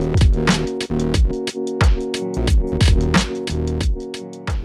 Thank you.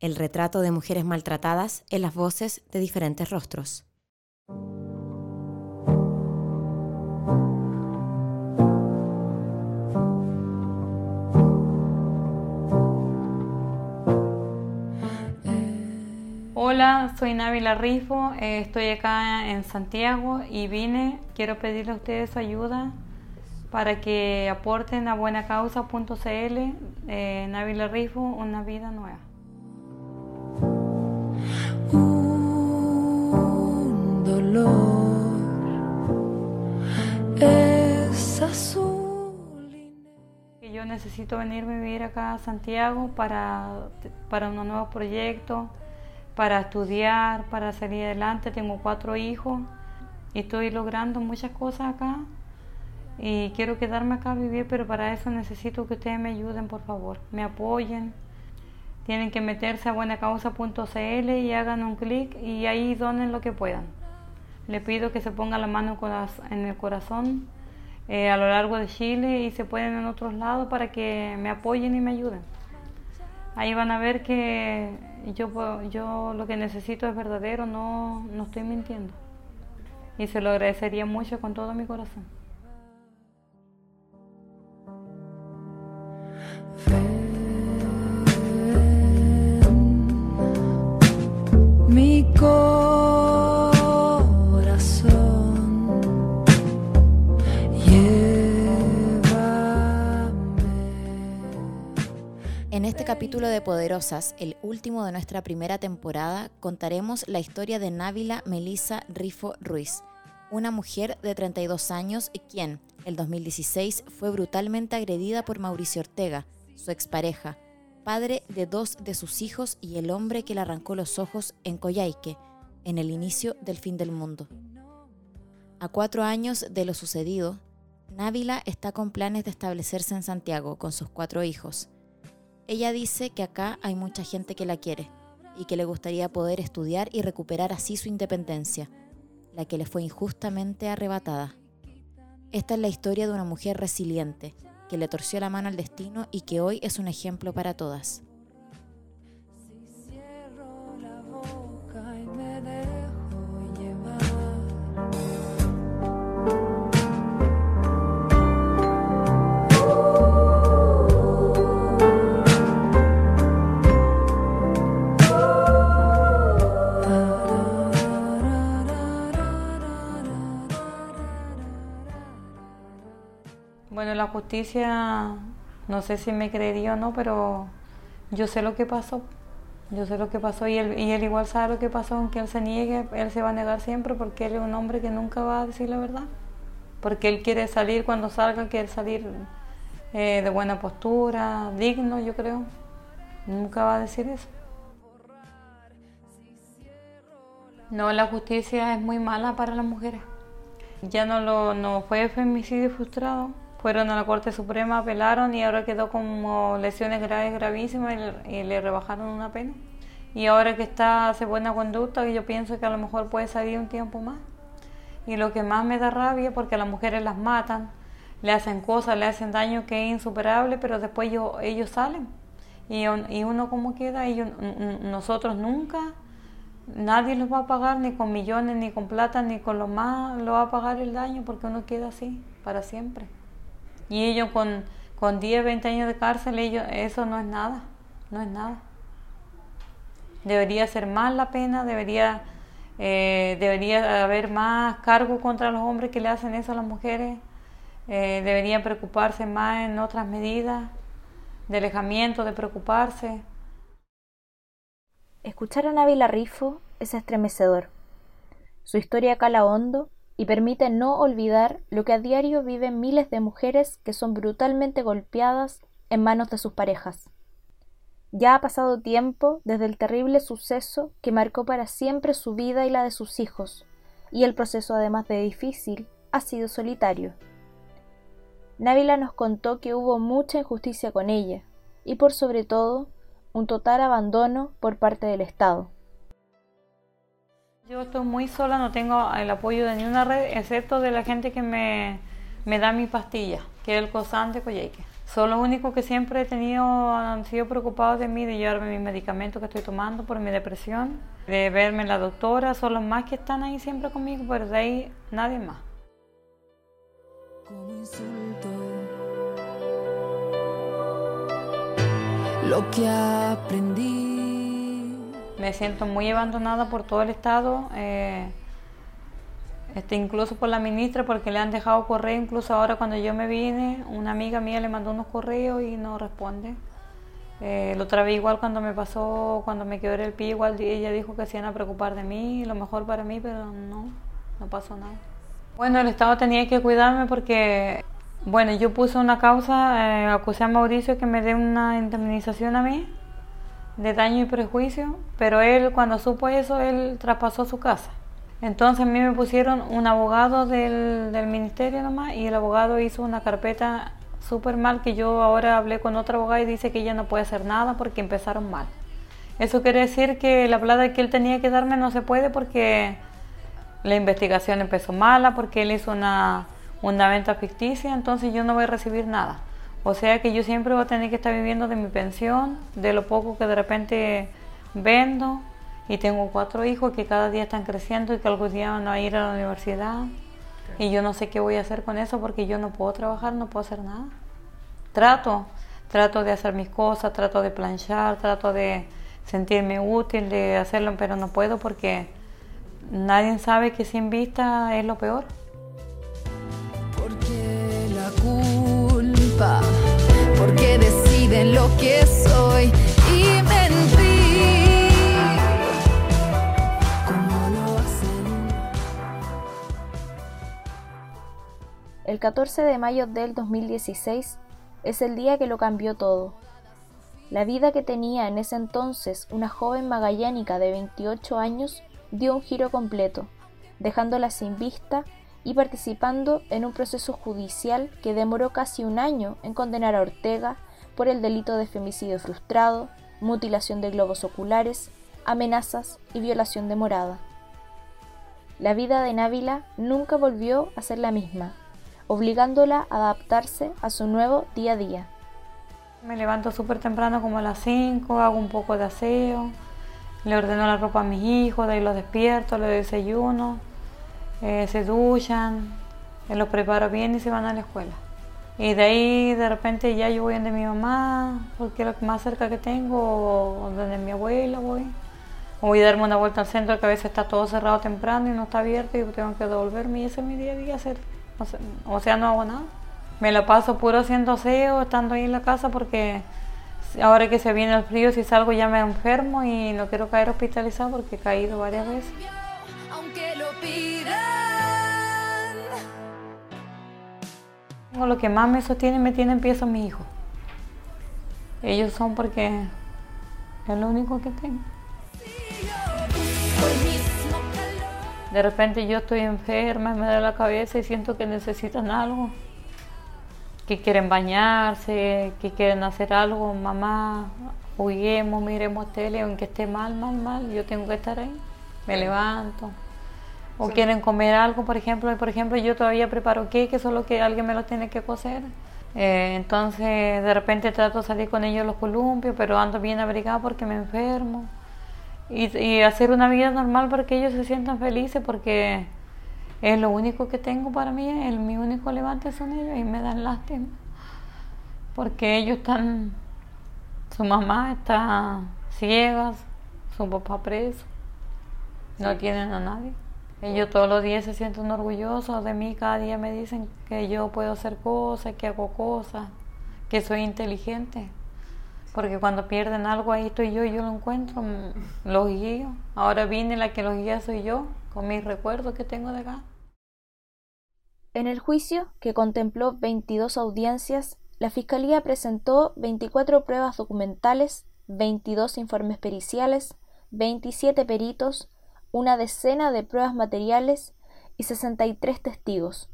el retrato de mujeres maltratadas en las voces de diferentes rostros. Hola, soy Návila Rifo, eh, estoy acá en Santiago y vine, quiero pedirle a ustedes ayuda para que aporten a buenacausa.cl, eh, Návila Rifo, una vida nueva. Un dolor es azul. Yo necesito venirme a vivir acá a Santiago para, para unos nuevos proyectos, para estudiar, para salir adelante. Tengo cuatro hijos y estoy logrando muchas cosas acá. Y quiero quedarme acá a vivir, pero para eso necesito que ustedes me ayuden, por favor. Me apoyen. Tienen que meterse a buenacausa.cl y hagan un clic y ahí donen lo que puedan. Le pido que se pongan la mano en el corazón eh, a lo largo de Chile y se pueden en otros lados para que me apoyen y me ayuden. Ahí van a ver que yo, yo lo que necesito es verdadero, no, no estoy mintiendo. Y se lo agradecería mucho con todo mi corazón. Capítulo de Poderosas, el último de nuestra primera temporada, contaremos la historia de Návila Melisa Rifo Ruiz, una mujer de 32 años quien, el 2016, fue brutalmente agredida por Mauricio Ortega, su expareja, padre de dos de sus hijos y el hombre que le arrancó los ojos en Coyhaique, en el inicio del fin del mundo. A cuatro años de lo sucedido, Návila está con planes de establecerse en Santiago con sus cuatro hijos. Ella dice que acá hay mucha gente que la quiere y que le gustaría poder estudiar y recuperar así su independencia, la que le fue injustamente arrebatada. Esta es la historia de una mujer resiliente, que le torció la mano al destino y que hoy es un ejemplo para todas. La justicia, no sé si me creería o no, pero yo sé lo que pasó. Yo sé lo que pasó y él, y él igual sabe lo que pasó, aunque él se niegue, él se va a negar siempre porque él es un hombre que nunca va a decir la verdad. Porque él quiere salir, cuando salga, quiere salir eh, de buena postura, digno, yo creo. Nunca va a decir eso. No, la justicia es muy mala para las mujeres. Ya no, lo, no fue femicidio frustrado. Fueron a la Corte Suprema, apelaron y ahora quedó como lesiones graves, gravísimas y le, y le rebajaron una pena. Y ahora que está hace buena conducta, yo pienso que a lo mejor puede salir un tiempo más. Y lo que más me da rabia, porque a las mujeres las matan, le hacen cosas, le hacen daño que es insuperable, pero después yo- ellos salen. Y, y uno como queda, ellos, nosotros nunca, nadie los va a pagar ni con millones, ni con plata, ni con lo más, lo va a pagar el daño, porque uno queda así para siempre. Y ellos con, con 10, 20 años de cárcel, ellos, eso no es nada, no es nada. Debería ser más la pena, debería, eh, debería haber más cargo contra los hombres que le hacen eso a las mujeres, eh, deberían preocuparse más en otras medidas de alejamiento, de preocuparse. Escuchar a Návila Rifo es estremecedor. Su historia cala hondo y permite no olvidar lo que a diario viven miles de mujeres que son brutalmente golpeadas en manos de sus parejas. Ya ha pasado tiempo desde el terrible suceso que marcó para siempre su vida y la de sus hijos, y el proceso además de difícil ha sido solitario. Návila nos contó que hubo mucha injusticia con ella, y por sobre todo, un total abandono por parte del Estado. Yo estoy muy sola, no tengo el apoyo de ninguna red, excepto de la gente que me, me da mi pastilla, que es el COSAN de Coyeque. Son los únicos que siempre he tenido, han sido preocupados de mí, de llevarme mis medicamentos que estoy tomando por mi depresión, de verme la doctora, son los más que están ahí siempre conmigo, pero de ahí nadie más. Como insulto lo que aprendí. Me siento muy abandonada por todo el Estado, eh, este, incluso por la ministra, porque le han dejado correo, incluso ahora cuando yo me vine, una amiga mía le mandó unos correos y no responde. Eh, la igual cuando me pasó, cuando me quebré el pie, igual ella dijo que se iban a preocupar de mí, lo mejor para mí, pero no, no pasó nada. Bueno, el Estado tenía que cuidarme porque, bueno, yo puse una causa, eh, acusé a Mauricio que me dé una indemnización a mí de daño y prejuicio, pero él cuando supo eso, él traspasó su casa. Entonces a mí me pusieron un abogado del, del ministerio nomás y el abogado hizo una carpeta súper mal que yo ahora hablé con otra abogada y dice que ella no puede hacer nada porque empezaron mal. Eso quiere decir que la plata que él tenía que darme no se puede porque la investigación empezó mala, porque él hizo una, una venta ficticia, entonces yo no voy a recibir nada. O sea que yo siempre voy a tener que estar viviendo de mi pensión, de lo poco que de repente vendo. Y tengo cuatro hijos que cada día están creciendo y que algún día van a ir a la universidad. Y yo no sé qué voy a hacer con eso porque yo no puedo trabajar, no puedo hacer nada. Trato, trato de hacer mis cosas, trato de planchar, trato de sentirme útil, de hacerlo, pero no puedo porque nadie sabe que sin vista es lo peor. Lo que soy y mentir. El 14 de mayo del 2016 es el día que lo cambió todo. La vida que tenía en ese entonces una joven magallánica de 28 años dio un giro completo, dejándola sin vista y participando en un proceso judicial que demoró casi un año en condenar a Ortega por el delito de femicidio frustrado, mutilación de globos oculares, amenazas y violación de morada. La vida de Návila nunca volvió a ser la misma, obligándola a adaptarse a su nuevo día a día. Me levanto súper temprano como a las 5, hago un poco de aseo, le ordeno la ropa a mis hijos, de ahí los despierto, les desayuno, eh, se duchan, eh, los preparo bien y se van a la escuela. Y de ahí de repente ya yo voy donde mi mamá, porque es lo más cerca que tengo, o donde mi abuela voy. O voy a darme una vuelta al centro que a veces está todo cerrado temprano y no está abierto y tengo que devolverme y ese es mi día a día hacer. O sea, o sea, no hago nada. Me lo paso puro haciendo aseo, estando ahí en la casa porque ahora que se viene el frío, si salgo ya me enfermo y no quiero caer hospitalizado porque he caído varias veces. Lo que más me sostiene me tiene en pie son mis hijos. Ellos son porque es lo único que tengo. De repente yo estoy enferma, me da la cabeza y siento que necesitan algo. Que quieren bañarse, que quieren hacer algo. Mamá, juguemos, miremos tele, aunque esté mal, mal, mal, yo tengo que estar ahí. Me levanto. O quieren comer algo, por ejemplo. y Por ejemplo, yo todavía preparo queques, solo que alguien me lo tiene que cocer. Eh, entonces, de repente trato de salir con ellos a los columpios, pero ando bien abrigada porque me enfermo. Y, y hacer una vida normal para que ellos se sientan felices, porque es lo único que tengo para mí, el, mi único levante son ellos y me dan lástima. porque ellos están, su mamá está ciega, su papá preso, no tienen a nadie. Ellos todos los días se sienten orgullosos de mí, cada día me dicen que yo puedo hacer cosas, que hago cosas, que soy inteligente. Porque cuando pierden algo ahí estoy yo y yo lo encuentro, los guío. Ahora viene la que los guía soy yo, con mis recuerdos que tengo de acá. En el juicio, que contempló 22 audiencias, la Fiscalía presentó 24 pruebas documentales, 22 informes periciales, 27 peritos, una decena de pruebas materiales y 63 testigos.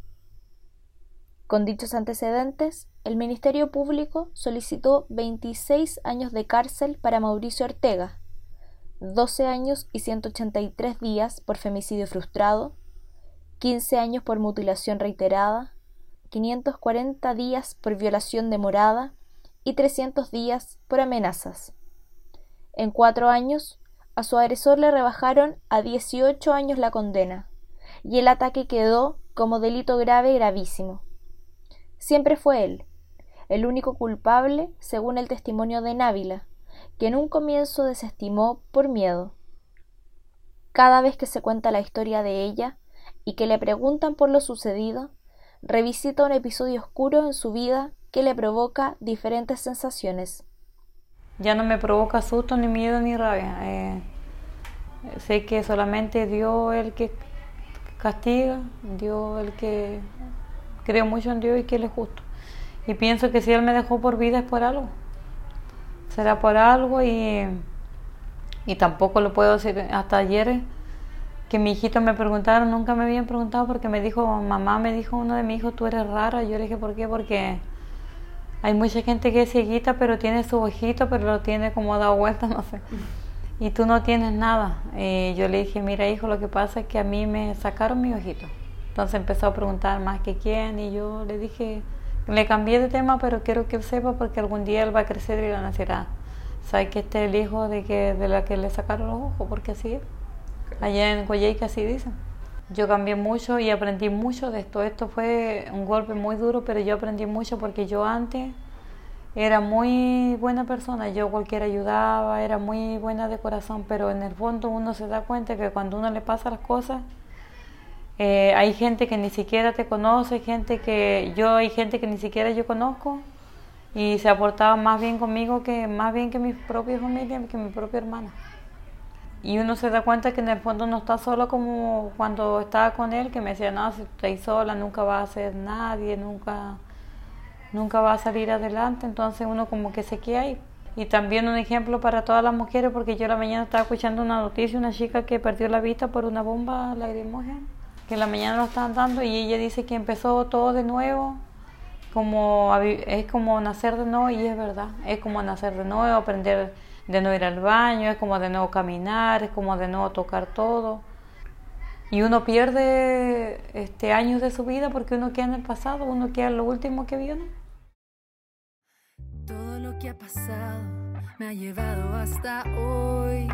Con dichos antecedentes, el Ministerio Público solicitó 26 años de cárcel para Mauricio Ortega, 12 años y 183 días por femicidio frustrado, 15 años por mutilación reiterada, 540 días por violación de morada y 300 días por amenazas. En cuatro años, a su agresor le rebajaron a 18 años la condena, y el ataque quedó como delito grave gravísimo. Siempre fue él, el único culpable según el testimonio de Návila, que en un comienzo desestimó por miedo. Cada vez que se cuenta la historia de ella y que le preguntan por lo sucedido, revisita un episodio oscuro en su vida que le provoca diferentes sensaciones. Ya no me provoca susto, ni miedo, ni rabia. Eh, sé que solamente Dios el que castiga, Dios el que creo mucho en Dios y que Él es justo. Y pienso que si Él me dejó por vida es por algo. Será por algo y, y tampoco lo puedo decir. Hasta ayer que mi hijito me preguntaron, nunca me habían preguntado porque me dijo, mamá me dijo uno de mis hijos, tú eres rara. Yo le dije, ¿por qué? Porque hay mucha gente que es cieguita pero tiene su ojito, pero lo tiene como dado vuelta, no sé. Y tú no tienes nada. Y yo le dije, mira hijo, lo que pasa es que a mí me sacaron mi ojito. Entonces empezó a preguntar más que quién y yo le dije, le cambié de tema, pero quiero que él sepa porque algún día él va a crecer y la nacerá. ¿Sabes que este es el hijo de, que, de la que le sacaron los ojos? Porque así es. Allá en que así dicen. Yo cambié mucho y aprendí mucho de esto. Esto fue un golpe muy duro, pero yo aprendí mucho porque yo antes era muy buena persona. Yo cualquiera ayudaba, era muy buena de corazón, pero en el fondo uno se da cuenta que cuando uno le pasa las cosas, eh, hay gente que ni siquiera te conoce, gente que yo hay gente que ni siquiera yo conozco y se aportaba más bien conmigo que más bien que mi propia familia, que mi propia hermana. Y uno se da cuenta que en el fondo no está solo como cuando estaba con él, que me decía, no, si estás sola nunca va a ser nadie, nunca, nunca va a salir adelante. Entonces uno como que se queda ahí. Y también un ejemplo para todas las mujeres, porque yo la mañana estaba escuchando una noticia, una chica que perdió la vista por una bomba lacrimógena que la mañana lo estaban dando y ella dice que empezó todo de nuevo, como es como nacer de nuevo y es verdad, es como nacer de nuevo, aprender de no ir al baño, es como de nuevo caminar, es como de nuevo tocar todo. Y uno pierde este años de su vida porque uno queda en el pasado, uno queda en lo último que vio. Todo lo que ha pasado me ha llevado hasta hoy.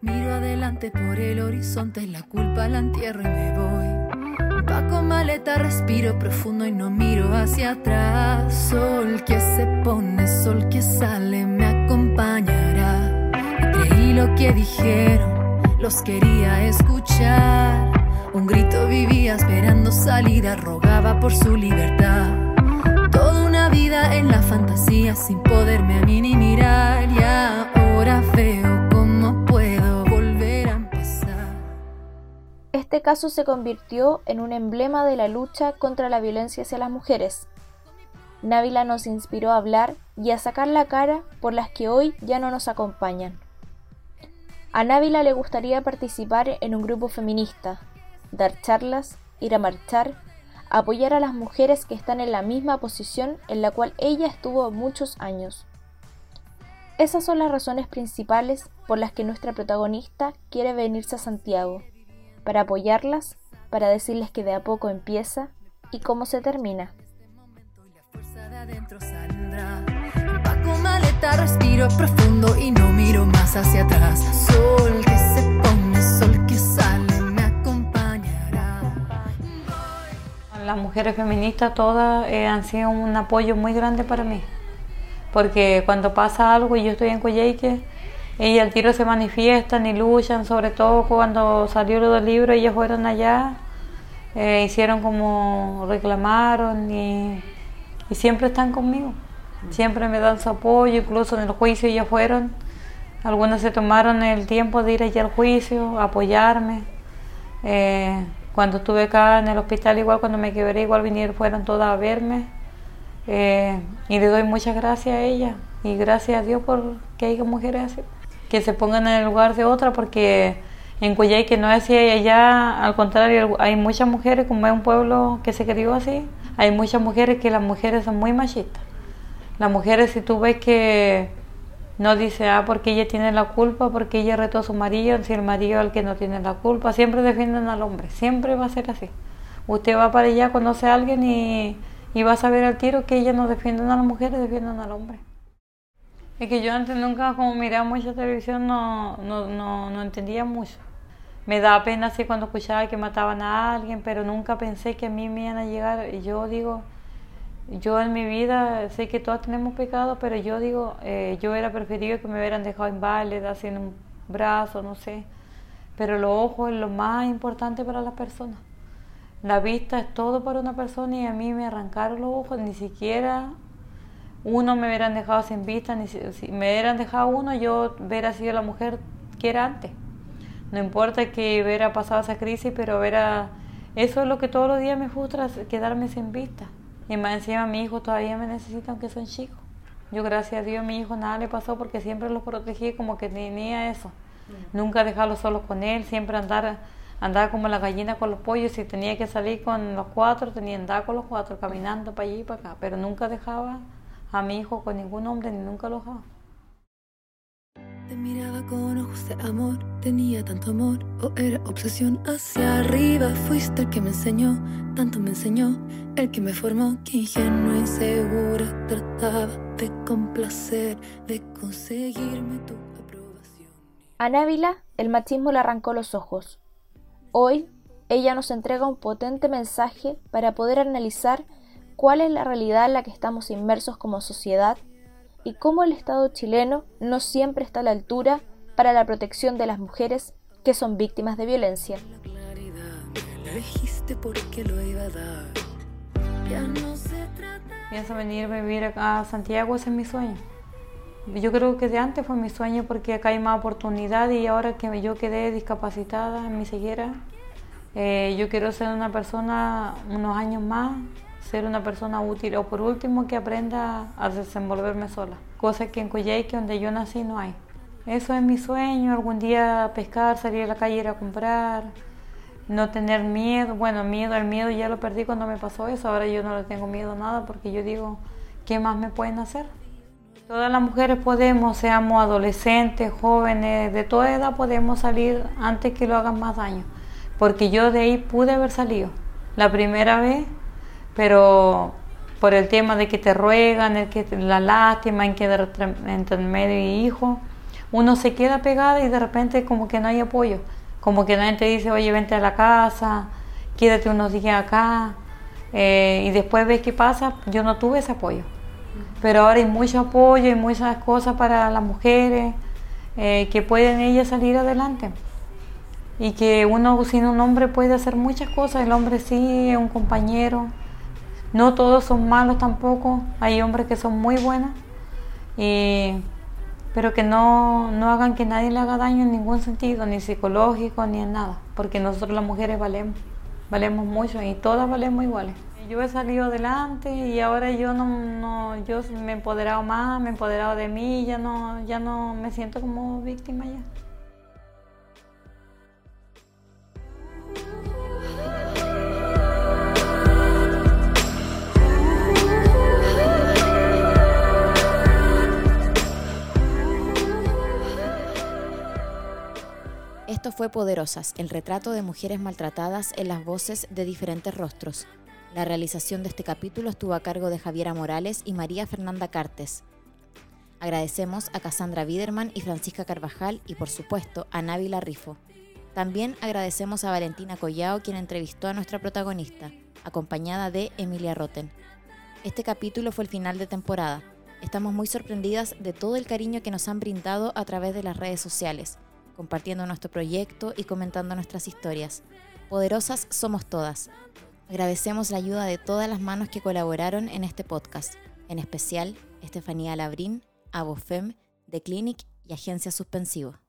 Miro adelante por el horizonte, la culpa la entierro y me voy. Paco maleta, respiro profundo y no miro hacia atrás. Sol que se pone, sol que sale, me acompañará. Lo que dijeron, los quería escuchar. Un grito vivía esperando salida, rogaba por su libertad. Toda una vida en la fantasía sin poderme a mí ni mirar. Y ahora veo Este caso se convirtió en un emblema de la lucha contra la violencia hacia las mujeres. Návila nos inspiró a hablar y a sacar la cara por las que hoy ya no nos acompañan. A Návila le gustaría participar en un grupo feminista, dar charlas, ir a marchar, apoyar a las mujeres que están en la misma posición en la cual ella estuvo muchos años. Esas son las razones principales por las que nuestra protagonista quiere venirse a Santiago para apoyarlas, para decirles que de a poco empieza y cómo se termina. Respiro profundo y no miro más hacia atrás. Sol que se pone, sol que sale, me acompañará. Las mujeres feministas todas eh, han sido un apoyo muy grande para mí. porque cuando pasa algo y yo estoy en Coyhaique, ella al tiro se manifiestan y luchan, sobre todo cuando salió lo del libro, ellas fueron allá, eh, hicieron como reclamaron y, y, siempre están conmigo, siempre me dan su apoyo, incluso en el juicio ellas fueron, algunas se tomaron el tiempo de ir allá al juicio, apoyarme. Eh, cuando estuve acá en el hospital, igual cuando me quebré, igual vinieron, fueron todas a verme. Eh, y le doy muchas gracias a ella y gracias a Dios por que haya mujeres así, que se pongan en el lugar de otra, porque en Cuyay que no es así allá, al contrario, hay muchas mujeres, como es un pueblo que se crió así, hay muchas mujeres que las mujeres son muy machistas. Las mujeres, si tú ves que no dice, ah, porque ella tiene la culpa, porque ella retó a su marido, si el marido es el que no tiene la culpa. Siempre defienden al hombre, siempre va a ser así. Usted va para allá, conoce a alguien y, y va a saber al tiro que ellas no defienden a las mujeres, defienden al hombre. Es que yo antes nunca, como miraba mucha televisión, no, no, no, no entendía mucho. Me da pena así cuando escuchaba que mataban a alguien, pero nunca pensé que a mí me iban a llegar. Y yo digo, yo en mi vida sé que todos tenemos pecado, pero yo digo, eh, yo hubiera preferido que me hubieran dejado inválida, sin un brazo, no sé. Pero los ojos es lo más importante para las personas. La vista es todo para una persona y a mí me arrancaron los ojos, ni siquiera uno me hubieran dejado sin vista, ni si, me hubieran dejado uno, yo hubiera sido la mujer que era antes. No importa que hubiera pasado esa crisis, pero hubiera... Eso es lo que todos los días me frustra, quedarme sin vista. Y más encima mi hijo todavía me necesita aunque son chicos. Yo gracias a Dios a mi hijo nada le pasó porque siempre los protegí como que tenía eso. Mm. Nunca dejarlo solos con él, siempre andar andar como la gallina con los pollos. Si tenía que salir con los cuatro, tenía que andar con los cuatro, caminando para allí y para acá. Pero nunca dejaba a mi hijo con ningún hombre ni nunca lo dejaba. Te miraba con ojos de amor, tenía tanto amor o era obsesión hacia arriba. Fuiste el que me enseñó, tanto me enseñó, el que me formó, que ingenua y segura trataba de complacer, de conseguirme tu aprobación. A Návila, el machismo le arrancó los ojos. Hoy, ella nos entrega un potente mensaje para poder analizar cuál es la realidad en la que estamos inmersos como sociedad y cómo el Estado chileno no siempre está a la altura para la protección de las mujeres que son víctimas de violencia. Pienso venir a vivir acá a Santiago, ese es mi sueño. Yo creo que de antes fue mi sueño porque acá hay más oportunidad y ahora que yo quedé discapacitada en mi ceguera, eh, yo quiero ser una persona unos años más ser una persona útil o por último que aprenda a desenvolverme sola, cosa que en Coyhaique, donde yo nací, no hay. Eso es mi sueño, algún día pescar, salir a la calle, ir a comprar, no tener miedo. Bueno, miedo, el miedo ya lo perdí cuando me pasó eso, ahora yo no le tengo miedo a nada porque yo digo, ¿qué más me pueden hacer? Todas las mujeres podemos, seamos adolescentes, jóvenes, de toda edad podemos salir antes que lo hagan más daño, porque yo de ahí pude haber salido. La primera vez pero por el tema de que te ruegan, el que la lástima en quedar entre medio y hijo, uno se queda pegada y de repente como que no hay apoyo, como que nadie te dice, oye, vente a la casa, quédate unos días acá, eh, y después ves qué pasa, yo no tuve ese apoyo. Pero ahora hay mucho apoyo y muchas cosas para las mujeres eh, que pueden ellas salir adelante. Y que uno sin un hombre puede hacer muchas cosas, el hombre sí es un compañero, no todos son malos tampoco, hay hombres que son muy buenos, pero que no, no hagan que nadie le haga daño en ningún sentido, ni psicológico, ni en nada, porque nosotros las mujeres valemos, valemos mucho y todas valemos iguales. Yo he salido adelante y ahora yo no, no yo me he empoderado más, me he empoderado de mí, ya no, ya no me siento como víctima ya. Esto fue Poderosas, el retrato de mujeres maltratadas en las voces de diferentes rostros. La realización de este capítulo estuvo a cargo de Javiera Morales y María Fernanda Cartes. Agradecemos a Cassandra Biderman y Francisca Carvajal y por supuesto a Návila Rifo. También agradecemos a Valentina Collao quien entrevistó a nuestra protagonista, acompañada de Emilia Roten. Este capítulo fue el final de temporada. Estamos muy sorprendidas de todo el cariño que nos han brindado a través de las redes sociales, compartiendo nuestro proyecto y comentando nuestras historias. Poderosas somos todas. Agradecemos la ayuda de todas las manos que colaboraron en este podcast, en especial Estefanía Labrín, Abofem, The Clinic y Agencia Suspensivo.